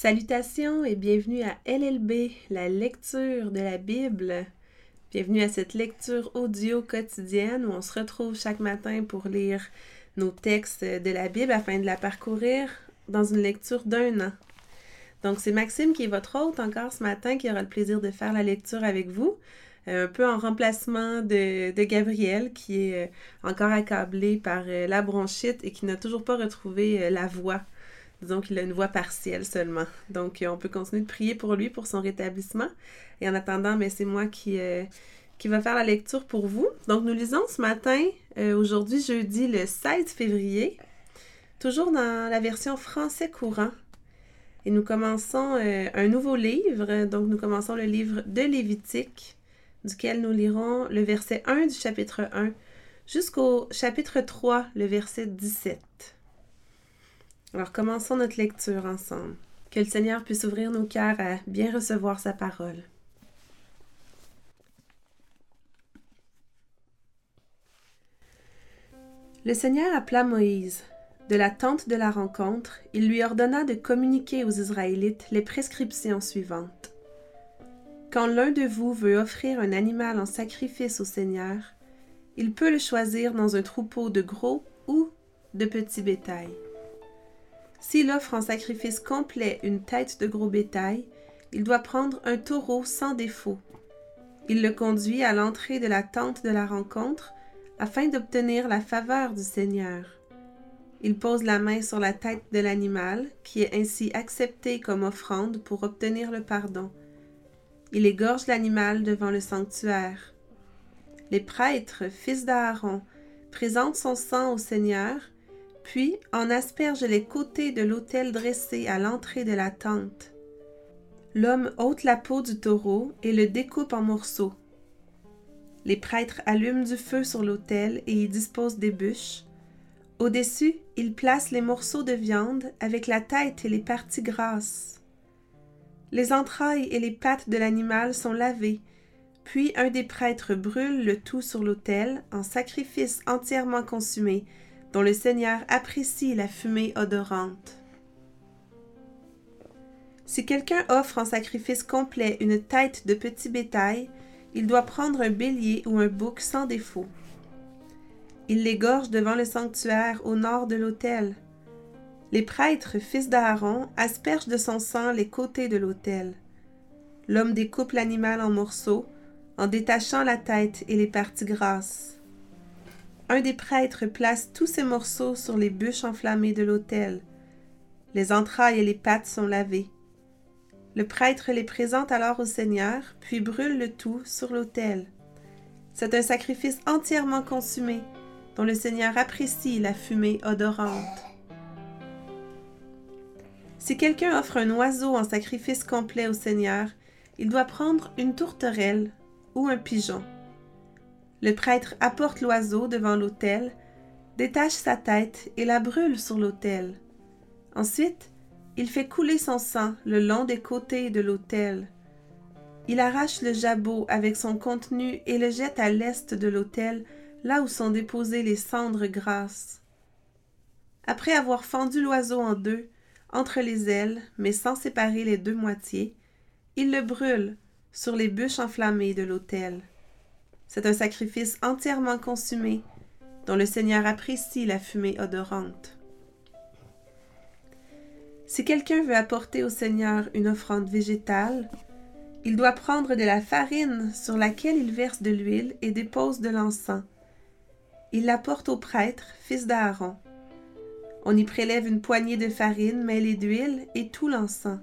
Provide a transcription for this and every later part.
Salutations et bienvenue à LLB, la lecture de la Bible. Bienvenue à cette lecture audio quotidienne où on se retrouve chaque matin pour lire nos textes de la Bible afin de la parcourir dans une lecture d'un an. Donc c'est Maxime qui est votre hôte encore ce matin qui aura le plaisir de faire la lecture avec vous, euh, un peu en remplacement de, de Gabriel qui est euh, encore accablé par euh, la bronchite et qui n'a toujours pas retrouvé la voix Disons qu'il a une voix partielle seulement. Donc, euh, on peut continuer de prier pour lui, pour son rétablissement. Et en attendant, mais c'est moi qui, euh, va faire la lecture pour vous. Donc, nous lisons ce matin, euh, aujourd'hui, jeudi, le 16 février, toujours dans la version français courant. Et nous commençons un nouveau livre. Donc, nous commençons le livre de Lévitique, duquel nous lirons le verset 1 du chapitre 1 jusqu'au chapitre 3, le verset 17. Alors commençons notre lecture ensemble. Que le Seigneur puisse ouvrir nos cœurs à bien recevoir sa parole. Le Seigneur appela Moïse. De la tente de la rencontre, il lui ordonna de communiquer aux Israélites les prescriptions suivantes. Quand l'un de vous veut offrir un animal en sacrifice au Seigneur, il peut le choisir dans un troupeau de gros ou de petits bétail. S'il offre en sacrifice complet une tête de gros bétail, il doit prendre un taureau sans défaut. Il le conduit à l'entrée de la tente de la rencontre afin d'obtenir la faveur du Seigneur. Il pose la main sur la tête de l'animal, qui est ainsi accepté comme offrande pour obtenir le pardon. Il égorge l'animal devant le sanctuaire. Les prêtres, fils d'Aaron, présentent son sang au Seigneur puis en asperge les côtés de l'autel dressé à l'entrée de la tente. L'homme ôte la peau du taureau et le découpe en morceaux. Les prêtres allument du feu sur l'autel et y disposent des bûches. Au-dessus, ils placent les morceaux de viande avec la tête et les parties grasses. Les entrailles et les pattes de l'animal sont lavées, puis un des prêtres brûle le tout sur l'autel en sacrifice entièrement consumé dont le Seigneur apprécie la fumée odorante. Si quelqu'un offre en sacrifice complet une tête de petit bétail, il doit prendre un bélier ou un bouc sans défaut. Il l'égorge devant le sanctuaire au nord de l'autel. Les prêtres, fils d'Aaron, aspergent de son sang les côtés de l'autel. L'homme découpe l'animal en morceaux, en détachant la tête et les parties grasses. Un des prêtres place tous ces morceaux sur les bûches enflammées de l'autel. Les entrailles et les pattes sont lavées. Le prêtre les présente alors au Seigneur, puis brûle le tout sur l'autel. C'est un sacrifice entièrement consumé, dont le Seigneur apprécie la fumée odorante. Si quelqu'un offre un oiseau en sacrifice complet au Seigneur, il doit prendre une tourterelle ou un pigeon. Le prêtre apporte l'oiseau devant l'autel, détache sa tête et la brûle sur l'autel. Ensuite, il fait couler son sang le long des côtés de l'autel. Il arrache le jabot avec son contenu et le jette à l'est de l'autel, là où sont déposées les cendres grasses. Après avoir fendu l'oiseau en deux, entre les ailes, mais sans séparer les deux moitiés, il le brûle sur les bûches enflammées de l'autel. C'est un sacrifice entièrement consumé, dont le Seigneur apprécie la fumée odorante. Si quelqu'un veut apporter au Seigneur une offrande végétale, il doit prendre de la farine sur laquelle il verse de l'huile et dépose de l'encens. Il l'apporte au prêtre, fils d'Aaron. On y prélève une poignée de farine mêlée d'huile et tout l'encens.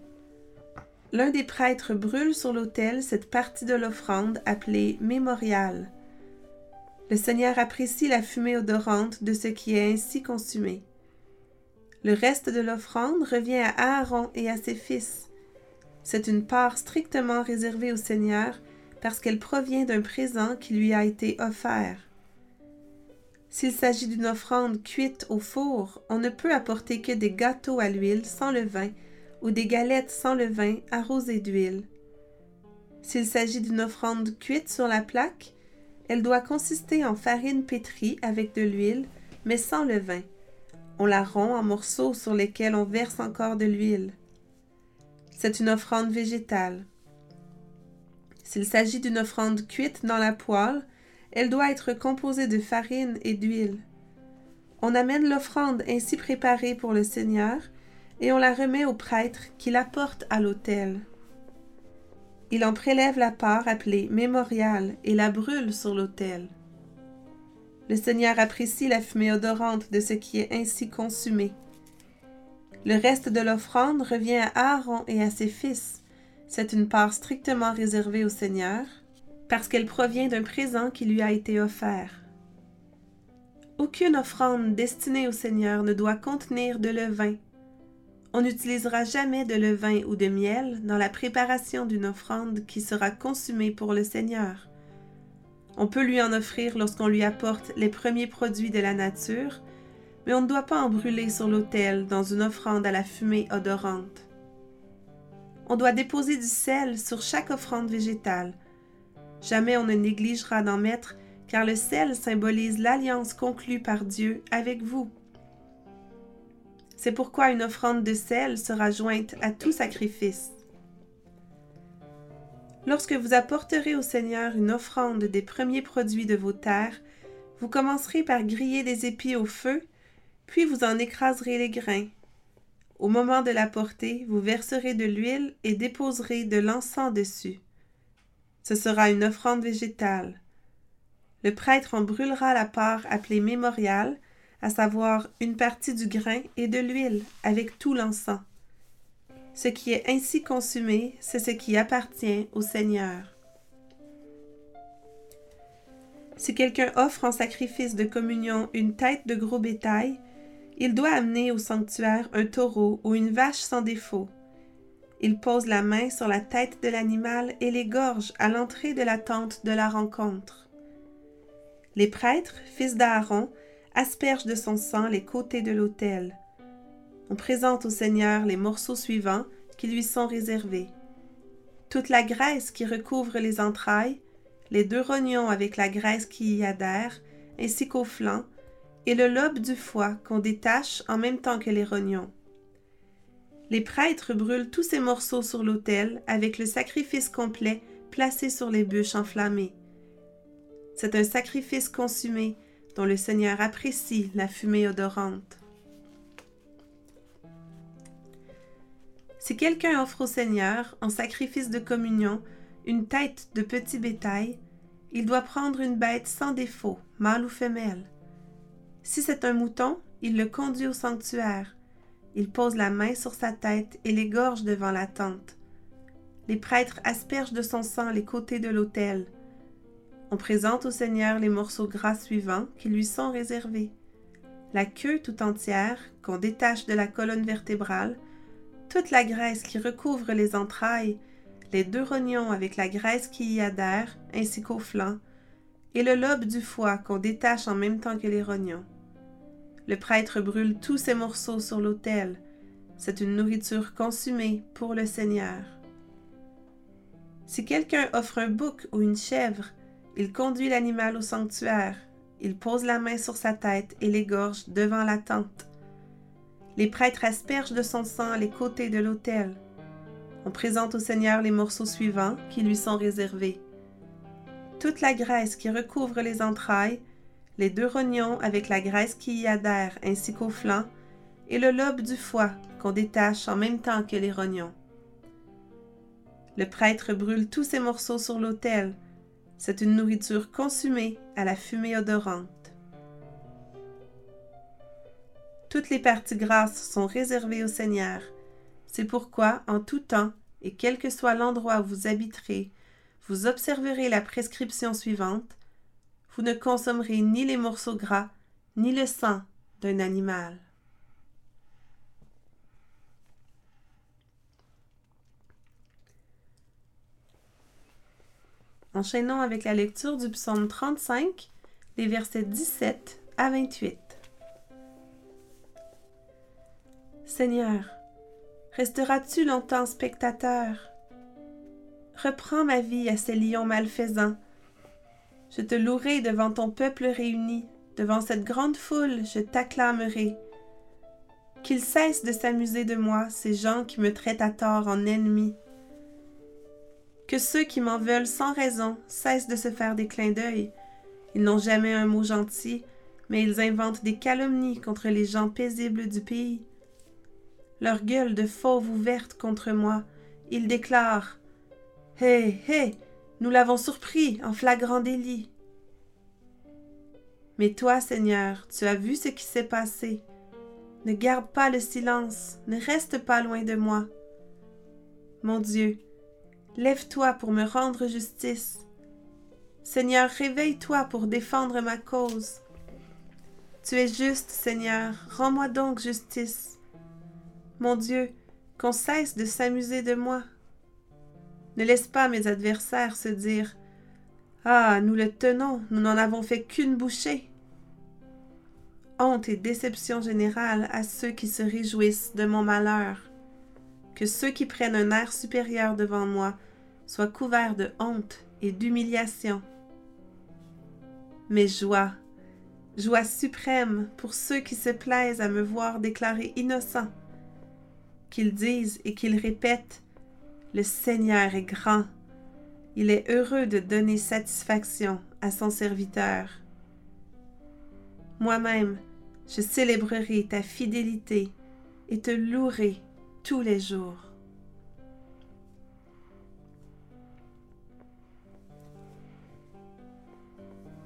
L'un des prêtres brûle sur l'autel cette partie de l'offrande appelée mémorial. Le Seigneur apprécie la fumée odorante de ce qui est ainsi consumé. Le reste de l'offrande revient à Aaron et à ses fils. C'est une part strictement réservée au Seigneur parce qu'elle provient d'un présent qui lui a été offert. S'il s'agit d'une offrande cuite au four, on ne peut apporter que des gâteaux à l'huile sans le vin ou des galettes sans levain arrosées d'huile. S'il s'agit d'une offrande cuite sur la plaque, elle doit consister en farine pétrie avec de l'huile, mais sans levain. On la rompt en morceaux sur lesquels on verse encore de l'huile. C'est une offrande végétale. S'il s'agit d'une offrande cuite dans la poêle, elle doit être composée de farine et d'huile. On amène l'offrande ainsi préparée pour le Seigneur et on la remet au prêtre qui la porte à l'autel. Il en prélève la part appelée mémorial et la brûle sur l'autel. Le Seigneur apprécie la fumée odorante de ce qui est ainsi consumé. Le reste de l'offrande revient à Aaron et à ses fils. C'est une part strictement réservée au Seigneur, parce qu'elle provient d'un présent qui lui a été offert. Aucune offrande destinée au Seigneur ne doit contenir de levain. On n'utilisera jamais de levain ou de miel dans la préparation d'une offrande qui sera consumée pour le Seigneur. On peut lui en offrir lorsqu'on lui apporte les premiers produits de la nature, mais on ne doit pas en brûler sur l'autel dans une offrande à la fumée odorante. On doit déposer du sel sur chaque offrande végétale. Jamais on ne négligera d'en mettre, car le sel symbolise l'alliance conclue par Dieu avec vous. C'est pourquoi une offrande de sel sera jointe à tout sacrifice. Lorsque vous apporterez au Seigneur une offrande des premiers produits de vos terres, vous commencerez par griller des épis au feu, puis vous en écraserez les grains. Au moment de l'apporter, vous verserez de l'huile et déposerez de l'encens dessus. Ce sera une offrande végétale. Le prêtre en brûlera la part appelée mémorial, à savoir une partie du grain et de l'huile avec tout l'encens. Ce qui est ainsi consumé, c'est ce qui appartient au Seigneur. Si quelqu'un offre en sacrifice de communion une tête de gros bétail, il doit amener au sanctuaire un taureau ou une vache sans défaut. Il pose la main sur la tête de l'animal et l'égorge à l'entrée de la tente de la rencontre. Les prêtres, fils d'Aaron, aspergent de son sang les côtés de l'autel. On présente au Seigneur les morceaux suivants qui lui sont réservés. Toute la graisse qui recouvre les entrailles, les deux rognons avec la graisse qui y adhère, ainsi qu'au flanc, et le lobe du foie qu'on détache en même temps que les rognons. Les prêtres brûlent tous ces morceaux sur l'autel avec le sacrifice complet placé sur les bûches enflammées. C'est un sacrifice consumé dont le Seigneur apprécie la fumée odorante. Si quelqu'un offre au Seigneur, en sacrifice de communion, une tête de petit bétail, il doit prendre une bête sans défaut, mâle ou femelle. Si c'est un mouton, il le conduit au sanctuaire. Il pose la main sur sa tête et l'égorge devant la tente. Les prêtres aspergent de son sang les côtés de l'autel. On présente au Seigneur les morceaux gras suivants qui lui sont réservés. La queue tout entière, qu'on détache de la colonne vertébrale, toute la graisse qui recouvre les entrailles, les deux rognons avec la graisse qui y adhère, ainsi qu'au flanc, et le lobe du foie qu'on détache en même temps que les rognons. Le prêtre brûle tous ces morceaux sur l'autel. C'est une nourriture consumée pour le Seigneur. Si quelqu'un offre un bouc ou une chèvre, il conduit l'animal au sanctuaire, il pose la main sur sa tête et l'égorge devant la tente. Les prêtres aspergent de son sang les côtés de l'autel. On présente au Seigneur les morceaux suivants qui lui sont réservés. Toute la graisse qui recouvre les entrailles, les deux rognons avec la graisse qui y adhère ainsi qu'au flanc, et le lobe du foie qu'on détache en même temps que les rognons. Le prêtre brûle tous ces morceaux sur l'autel. C'est une nourriture consumée à la fumée odorante. Toutes les parties grasses sont réservées au Seigneur. C'est pourquoi, en tout temps, et quel que soit l'endroit où vous habiterez, vous observerez la prescription suivante vous ne consommerez ni les morceaux gras, ni le sang d'un animal. Enchaînons avec la lecture du psaume 35, les versets 17 à 28. Seigneur, resteras-tu longtemps spectateur? Reprends ma vie à ces lions malfaisants je te louerai devant ton peuple réuni, devant cette grande foule, je t'acclamerai. Qu'ils cessent de s'amuser de moi, ces gens qui me traitent à tort en ennemi. Que ceux qui m'en veulent sans raison cessent de se faire des clins d'œil. Ils n'ont jamais un mot gentil, mais ils inventent des calomnies contre les gens paisibles du pays. Leur gueule de fauve ouverte contre moi, ils déclarent Hé, hé, nous l'avons surpris en flagrant délit. Mais toi, Seigneur, tu as vu ce qui s'est passé. Ne garde pas le silence, ne reste pas loin de moi. Mon Dieu, lève-toi pour me rendre justice. Seigneur, réveille-toi pour défendre ma cause. Tu es juste, Seigneur, rends-moi donc justice. Mon Dieu, qu'on cesse de s'amuser de moi. Ne laisse pas mes adversaires se dire Ah, nous le tenons, nous n'en avons fait qu'une bouchée. Honte et déception générale à ceux qui se réjouissent de mon malheur. Que ceux qui prennent un air supérieur devant moi soient couverts de honte et d'humiliation. Mais joie, joie suprême pour ceux qui se plaisent à me voir déclaré innocent, qu'ils disent et qu'ils répètent Le Seigneur est grand, il est heureux de donner satisfaction à son serviteur. Moi-même, je célébrerai ta fidélité et te louerai tous les jours.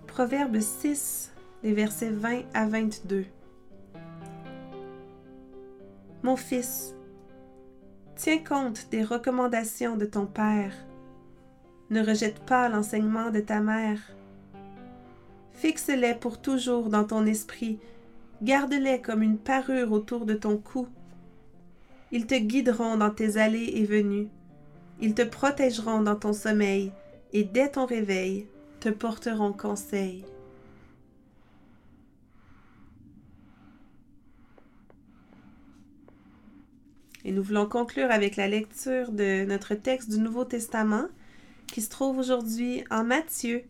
Proverbe 6, les versets 20 à 22. Mon fils, tiens compte des recommandations de ton Père. Ne rejette pas l'enseignement de ta mère Fixe-les pour toujours dans ton esprit, garde-les comme une parure autour de ton cou. Ils te guideront dans tes allées et venues, ils te protégeront dans ton sommeil, et dès ton réveil, te porteront conseil. Et nous voulons conclure avec la lecture de notre texte du Nouveau Testament qui se trouve aujourd'hui en Matthieu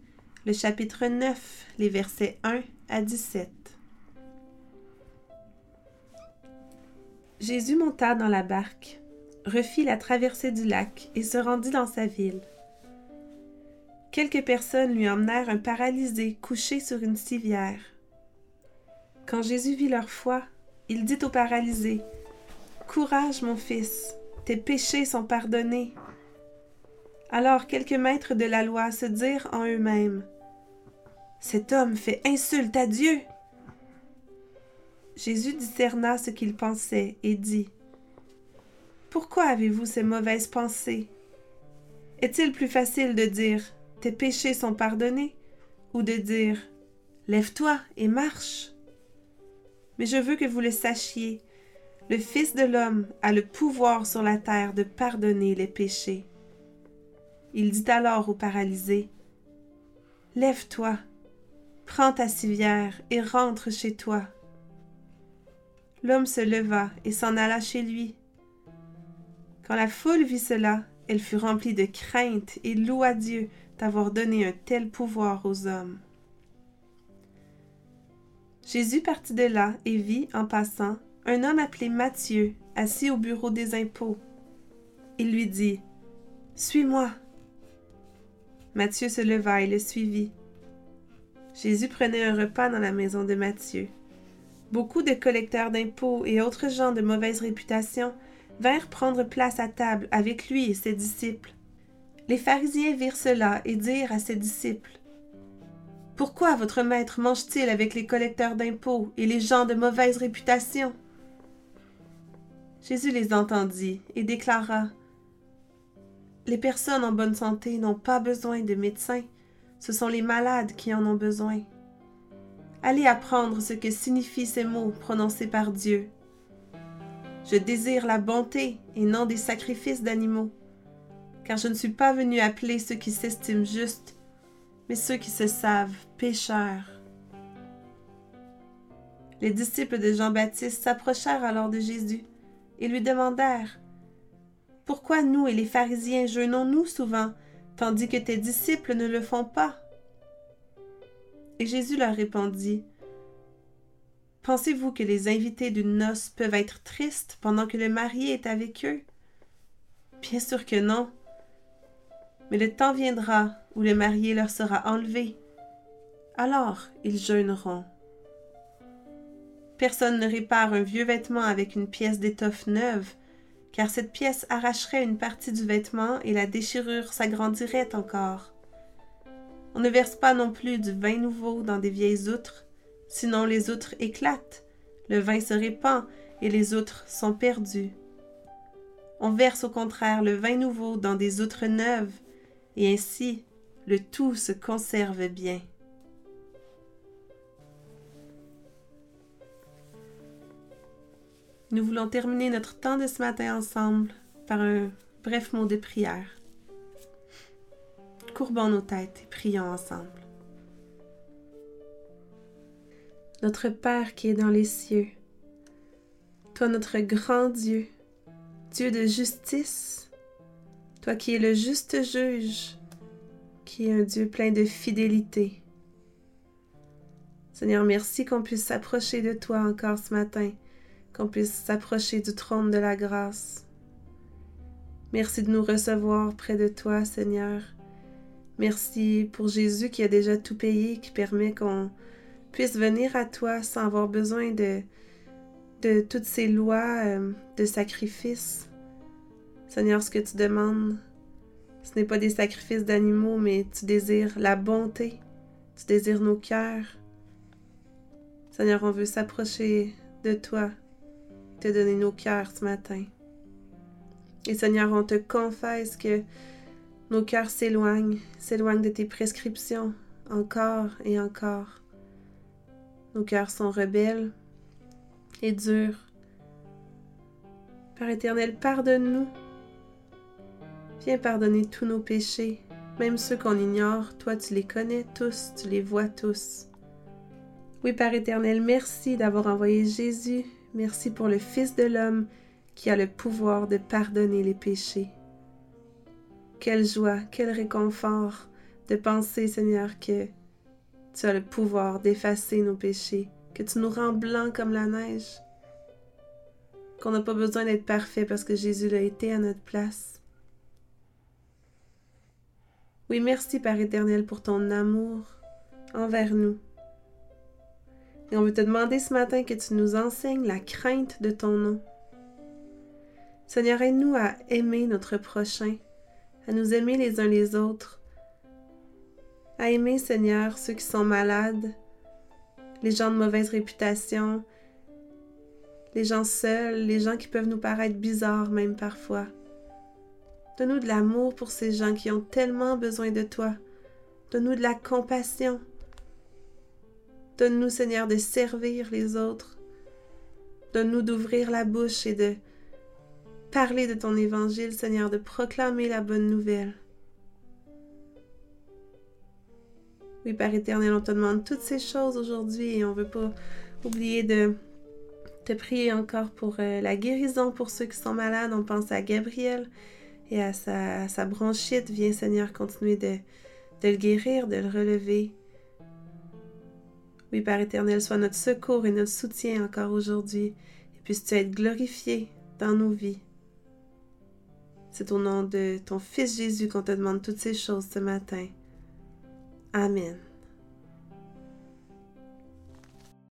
le chapitre 9, les versets 1 à 17. Jésus monta dans la barque, refit la traversée du lac et se rendit dans sa ville. Quelques personnes lui emmenèrent un paralysé couché sur une civière. Quand Jésus vit leur foi, il dit au paralysé Courage, mon fils, tes péchés sont pardonnés. Alors quelques maîtres de la loi se dirent en eux-mêmes Cet homme fait insulte à Dieu. Jésus discerna ce qu'ils pensaient et dit Pourquoi avez-vous ces mauvaises pensées? Est-il plus facile de dire Tes péchés sont pardonnés ou de dire Lève-toi et marche Mais je veux que vous le sachiez le Fils de l'homme a le pouvoir sur la terre de pardonner les péchés. Il dit alors au paralysé, Lève-toi, prends ta civière et rentre chez toi. L'homme se leva et s'en alla chez lui. Quand la foule vit cela, elle fut remplie de crainte et loua Dieu d'avoir donné un tel pouvoir aux hommes. Jésus partit de là et vit, en passant, un homme appelé Matthieu, assis au bureau des impôts. Il lui dit Suis-moi. Matthieu se leva et le suivit. Jésus prenait un repas dans la maison de Matthieu. Beaucoup de collecteurs d'impôts et autres gens de mauvaise réputation vinrent prendre place à table avec lui et ses disciples. Les pharisiens virent cela et dirent à ses disciples Pourquoi votre maître mange-t-il avec les collecteurs d'impôts et les gens de mauvaise réputation? Jésus les entendit et déclara les personnes en bonne santé n'ont pas besoin de médecins, ce sont les malades qui en ont besoin. Allez apprendre ce que signifient ces mots prononcés par Dieu. Je désire la bonté et non des sacrifices d'animaux, car je ne suis pas venu appeler ceux qui s'estiment justes, mais ceux qui se savent pécheurs. Les disciples de Jean-Baptiste s'approchèrent alors de Jésus et lui demandèrent pourquoi nous et les pharisiens jeûnons-nous souvent, tandis que tes disciples ne le font pas? Et Jésus leur répondit, Pensez-vous que les invités d'une noce peuvent être tristes pendant que le marié est avec eux? Bien sûr que non. Mais le temps viendra où le marié leur sera enlevé. Alors ils jeûneront. Personne ne répare un vieux vêtement avec une pièce d'étoffe neuve, car cette pièce arracherait une partie du vêtement et la déchirure s'agrandirait encore. On ne verse pas non plus du vin nouveau dans des vieilles outres, sinon les outres éclatent, le vin se répand et les outres sont perdues. On verse au contraire le vin nouveau dans des outres neuves, et ainsi le tout se conserve bien. Nous voulons terminer notre temps de ce matin ensemble par un bref mot de prière. Courbons nos têtes et prions ensemble. Notre Père qui est dans les cieux, toi notre grand Dieu, Dieu de justice, toi qui es le juste juge, qui est un Dieu plein de fidélité. Seigneur, merci qu'on puisse s'approcher de toi encore ce matin, qu'on puisse s'approcher du trône de la grâce. Merci de nous recevoir près de toi, Seigneur. Merci pour Jésus qui a déjà tout payé, qui permet qu'on puisse venir à toi sans avoir besoin de, toutes ces lois euh, de sacrifice. Seigneur, ce que tu demandes, ce n'est pas des sacrifices d'animaux, mais tu désires la bonté, tu désires nos cœurs. Seigneur, on veut s'approcher de toi, te donner nos cœurs ce matin. Et Seigneur, on te confesse que nos cœurs s'éloignent, s'éloignent de tes prescriptions, encore et encore. Nos cœurs sont rebelles et durs. Père éternel, pardonne-nous. Viens pardonner tous nos péchés, même ceux qu'on ignore. Toi, tu les connais tous, tu les vois tous. Oui, Père éternel, merci d'avoir envoyé Jésus. Merci pour le Fils de l'homme qui a le pouvoir de pardonner les péchés. Quelle joie, quel réconfort de penser, Seigneur, que tu as le pouvoir d'effacer nos péchés, que tu nous rends blancs comme la neige, qu'on n'a pas besoin d'être parfait parce que Jésus l'a été à notre place. Oui, merci Père éternel pour ton amour envers nous. Et on veut te demander ce matin que tu nous enseignes la crainte de ton nom. Seigneur, aide-nous à aimer notre prochain, à nous aimer les uns les autres, à aimer, Seigneur, ceux qui sont malades, les gens de mauvaise réputation, les gens seuls, les gens qui peuvent nous paraître bizarres même parfois. Donne-nous de l'amour pour ces gens qui ont tellement besoin de toi. Donne-nous de la compassion. Donne-nous, Seigneur, de servir les autres. Donne-nous d'ouvrir la bouche et de parler de ton évangile, Seigneur, de proclamer la bonne nouvelle. Oui, Père éternel, on te demande toutes ces choses aujourd'hui et on ne veut pas oublier de te prier encore pour euh, la guérison pour ceux qui sont malades. On pense à Gabriel et à sa, bronchite. Viens, Seigneur, continuer de, le guérir, de le relever. Oui, Père éternel, sois notre secours et notre soutien encore aujourd'hui. Et puisses-tu être glorifié dans nos vies. C'est au nom de ton Fils Jésus qu'on te demande toutes ces choses ce matin. Amen.